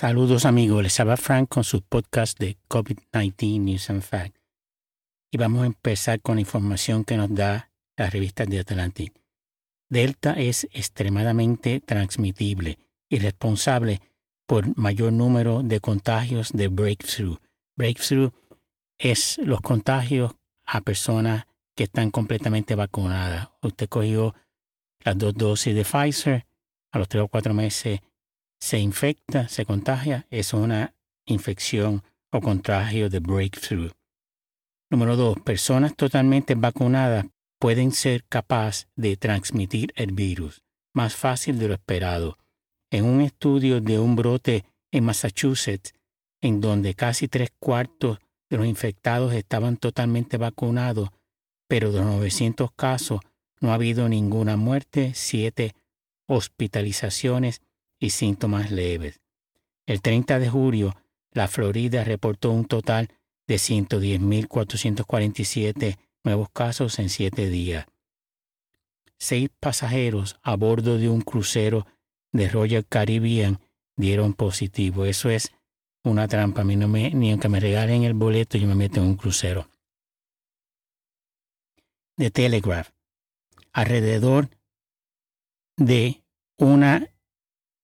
Saludos amigos, les habla Frank con su podcast de COVID-19 News and Facts. Y vamos a empezar con la información que nos da la revista de Atlantic. Delta es extremadamente transmitible y responsable por mayor número de contagios de breakthrough. Breakthrough es los contagios a personas que están completamente vacunadas. Usted cogió las dos dosis de Pfizer, a los tres o cuatro meses se infecta, se contagia, es una infección o contagio de breakthrough. Número dos, personas totalmente vacunadas pueden ser capaces de transmitir el virus más fácil de lo esperado. En un estudio de un brote en Massachusetts, en donde casi tres cuartos de los infectados estaban totalmente vacunados, pero de los 900 casos no ha habido ninguna muerte, siete hospitalizaciones y síntomas leves. El 30 de julio, la Florida reportó un total de 110.447 nuevos casos en siete días. Seis pasajeros a bordo de un crucero de Royal Caribbean dieron positivo. Eso es una trampa. A mí no me, ni aunque me regalen el boleto, yo me meto en un crucero. De Telegraph. Alrededor de una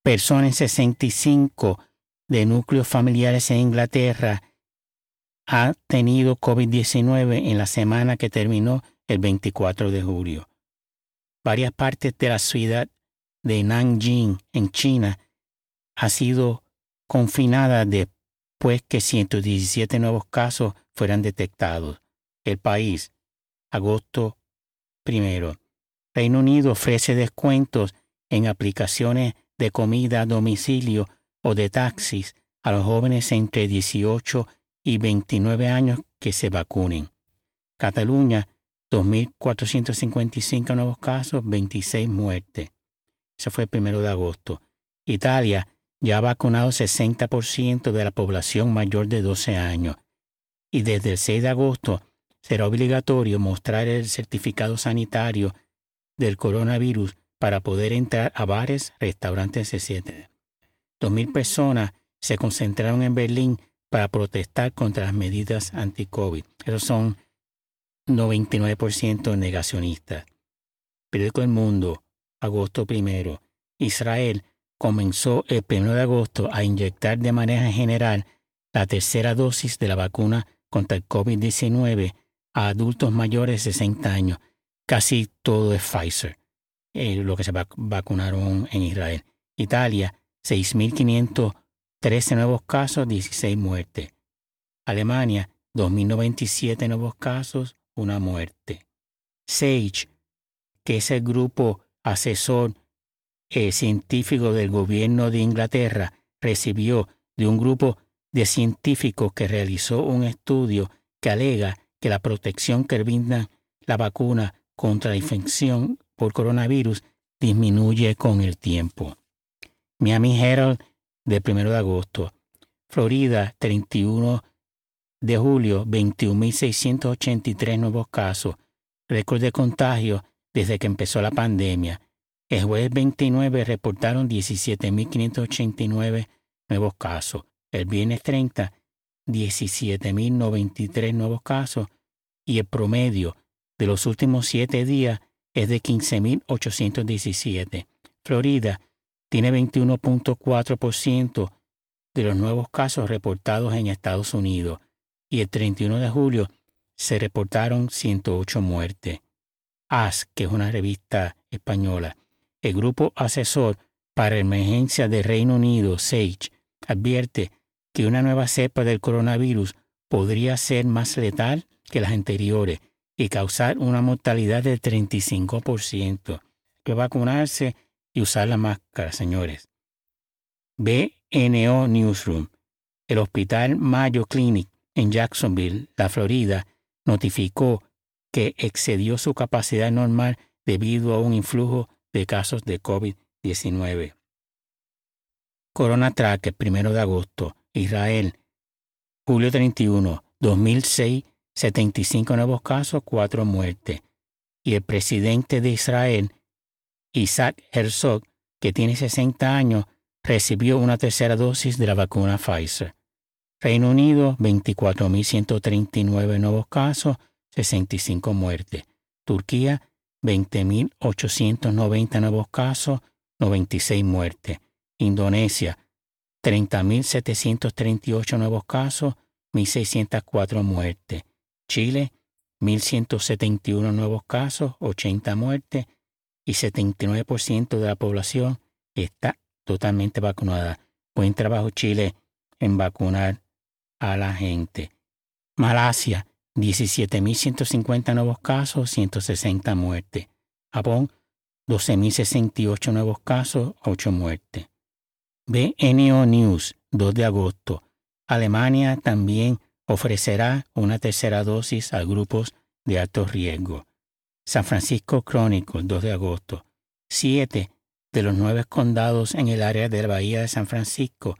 persona en 65 de núcleos familiares en Inglaterra ha tenido COVID-19 en la semana que terminó el 24 de julio. Varias partes de la ciudad de Nanjing, en China, ha sido confinada después que 117 nuevos casos fueran detectados. El país, agosto primero. Reino Unido ofrece descuentos en aplicaciones de comida a domicilio o de taxis a los jóvenes entre 18 y 29 años que se vacunen. Cataluña, 2.455 nuevos casos, 26 muertes. Eso fue el primero de agosto. Italia ya ha vacunado 60% de la población mayor de 12 años. Y desde el 6 de agosto será obligatorio mostrar el certificado sanitario del coronavirus para poder entrar a bares, restaurantes, etc. Dos mil personas se concentraron en Berlín para protestar contra las medidas anti-COVID. Esos son 99% negacionistas. Periódico El Mundo, agosto primero. Israel comenzó el 1 de agosto a inyectar de manera general la tercera dosis de la vacuna contra el COVID-19 a adultos mayores de 60 años. Casi todo es Pfizer. Eh, lo que se vacunaron en Israel. Italia, 6.513 nuevos casos, 16 muertes. Alemania, 2.097 nuevos casos, una muerte. SAGE, que es el grupo asesor eh, científico del gobierno de Inglaterra, recibió de un grupo de científicos que realizó un estudio que alega que la protección que brinda la vacuna contra la infección por coronavirus disminuye con el tiempo. Miami Herald de 1 de agosto. Florida, 31 de julio, 21.683 nuevos casos. Récord de contagio desde que empezó la pandemia. El jueves 29 reportaron 17.589 nuevos casos. El viernes 30, 17.093 nuevos casos. Y el promedio de los últimos siete días es de 15.817. Florida tiene 21.4% de los nuevos casos reportados en Estados Unidos y el 31 de julio se reportaron 108 muertes. AS, que es una revista española, el Grupo Asesor para Emergencia de Reino Unido, SAGE, advierte que una nueva cepa del coronavirus podría ser más letal que las anteriores y causar una mortalidad del 35%. Que vacunarse y usar la máscara, señores. BNO Newsroom. El Hospital Mayo Clinic en Jacksonville, la Florida, notificó que excedió su capacidad normal debido a un influjo de casos de COVID-19. Corona Tracker, primero de agosto, Israel, julio 31, 2006, 75 nuevos casos, 4 muertes. Y el presidente de Israel, Isaac Herzog, que tiene 60 años, recibió una tercera dosis de la vacuna Pfizer. Reino Unido, 24.139 nuevos casos, 65 muertes. Turquía, 20.890 nuevos casos, 96 muertes. Indonesia, 30.738 nuevos casos, 1.604 muertes. Chile, 1.171 nuevos casos, 80 muertes y 79% de la población está totalmente vacunada. Buen trabajo Chile en vacunar a la gente. Malasia, 17.150 nuevos casos, 160 muertes. Japón, 12.068 nuevos casos, 8 muertes. BNO News, 2 de agosto. Alemania también ofrecerá una tercera dosis a grupos de alto riesgo. San Francisco Chronicle, 2 de agosto. Siete de los nueve condados en el área de la Bahía de San Francisco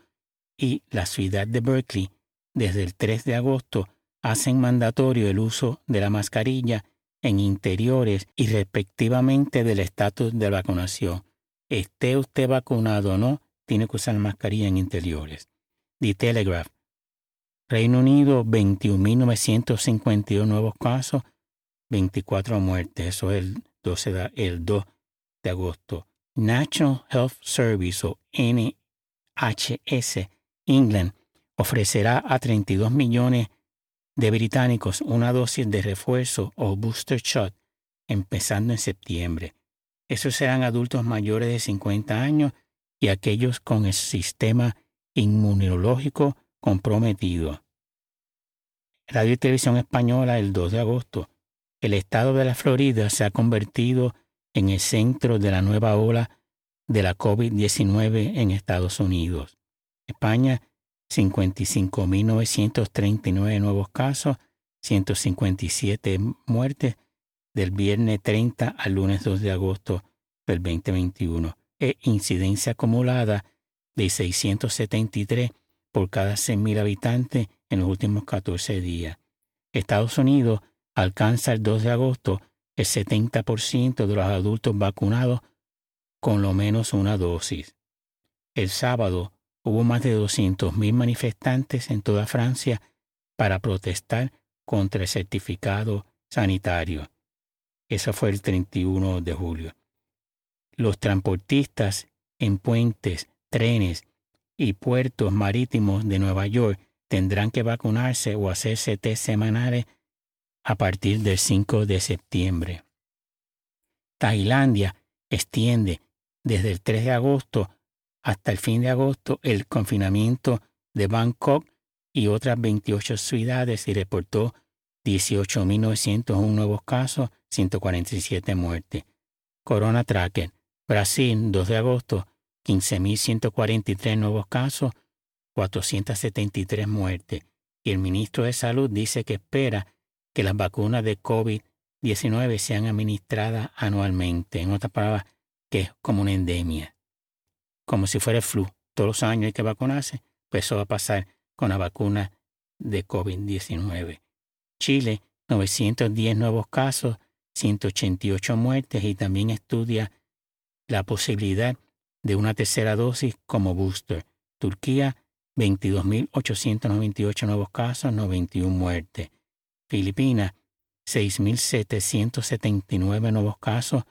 y la ciudad de Berkeley, desde el 3 de agosto, hacen mandatorio el uso de la mascarilla en interiores y respectivamente del estatus de vacunación. Esté usted vacunado o no, tiene que usar mascarilla en interiores. The Telegraph. Reino Unido, 21.951 nuevos casos, 24 muertes. Eso es el, 12 el 2 de agosto. National Health Service o NHS England ofrecerá a 32 millones de británicos una dosis de refuerzo o booster shot empezando en septiembre. Esos serán adultos mayores de 50 años y aquellos con el sistema inmunológico comprometido. Radio y Televisión Española el 2 de agosto. El estado de la Florida se ha convertido en el centro de la nueva ola de la COVID-19 en Estados Unidos. España, 55.939 nuevos casos, 157 muertes del viernes 30 al lunes 2 de agosto del 2021 e incidencia acumulada de 673 por cada 100.000 habitantes en los últimos 14 días. Estados Unidos alcanza el 2 de agosto el 70% de los adultos vacunados con lo menos una dosis. El sábado hubo más de 200.000 manifestantes en toda Francia para protestar contra el certificado sanitario. Eso fue el 31 de julio. Los transportistas en puentes, trenes y puertos marítimos de Nueva York tendrán que vacunarse o hacerse test semanales a partir del 5 de septiembre. Tailandia extiende desde el 3 de agosto hasta el fin de agosto el confinamiento de Bangkok y otras 28 ciudades y reportó 18.901 nuevos casos, 147 muertes. Corona Tracker, Brasil, 2 de agosto, 15.143 nuevos casos, 473 muertes. Y el ministro de Salud dice que espera que las vacunas de COVID-19 sean administradas anualmente. En otras palabras, que es como una endemia. Como si fuera el flu. Todos los años hay que vacunarse. Pues eso va a pasar con la vacuna de COVID-19. Chile, 910 nuevos casos, 188 muertes y también estudia la posibilidad de una tercera dosis como booster. Turquía, 22.898 nuevos casos, 91 muertes. Filipinas, 6.779 nuevos casos,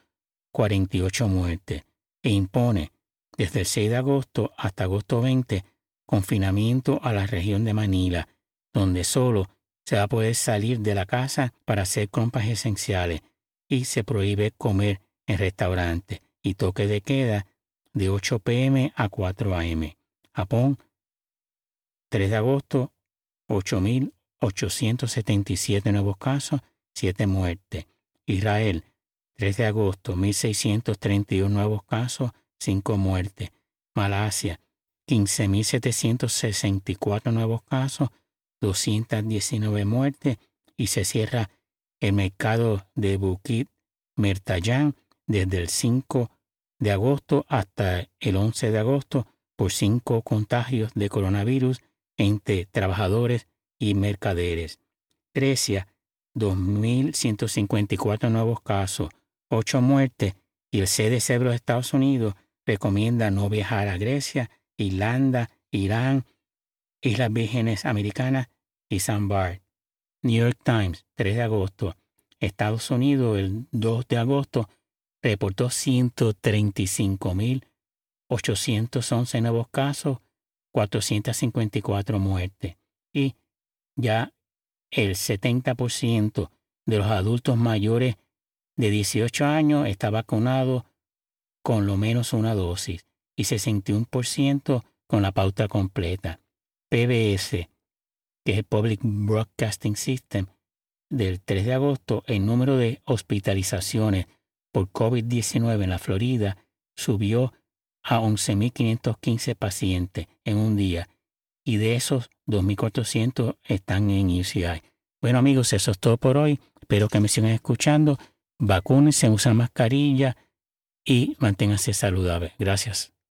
48 muertes. E impone, desde el 6 de agosto hasta agosto 20, confinamiento a la región de Manila, donde solo se va a poder salir de la casa para hacer compras esenciales y se prohíbe comer en restaurantes y toque de queda de 8 pm a 4 am. Japón, 3 de agosto, 8.000 877 nuevos casos, 7 muertes. Israel, 3 de agosto, 1.631 nuevos casos, 5 muertes. Malasia, 15.764 nuevos casos, 219 muertes. Y se cierra el mercado de Bukit Mertayán desde el 5 de agosto hasta el 11 de agosto por cinco contagios de coronavirus entre trabajadores y mercaderes. Grecia, 2.154 nuevos casos, 8 muertes y el CDC de los Estados Unidos recomienda no viajar a Grecia Irlanda, Irán, Islas Vírgenes Americanas y San Bart. New York Times, 3 de agosto. Estados Unidos, el 2 de agosto, reportó 135.811 nuevos casos, 454 muertes. Y ya el 70% de los adultos mayores de 18 años está vacunado con lo menos una dosis y 61% con la pauta completa. PBS, que es el Public Broadcasting System, del 3 de agosto, el número de hospitalizaciones por COVID-19 en la Florida subió a 11.515 pacientes en un día y de esos 2.400 están en UCI. Bueno amigos, eso es todo por hoy. Espero que me sigan escuchando. Vacúnense, usen mascarilla y manténganse saludables. Gracias.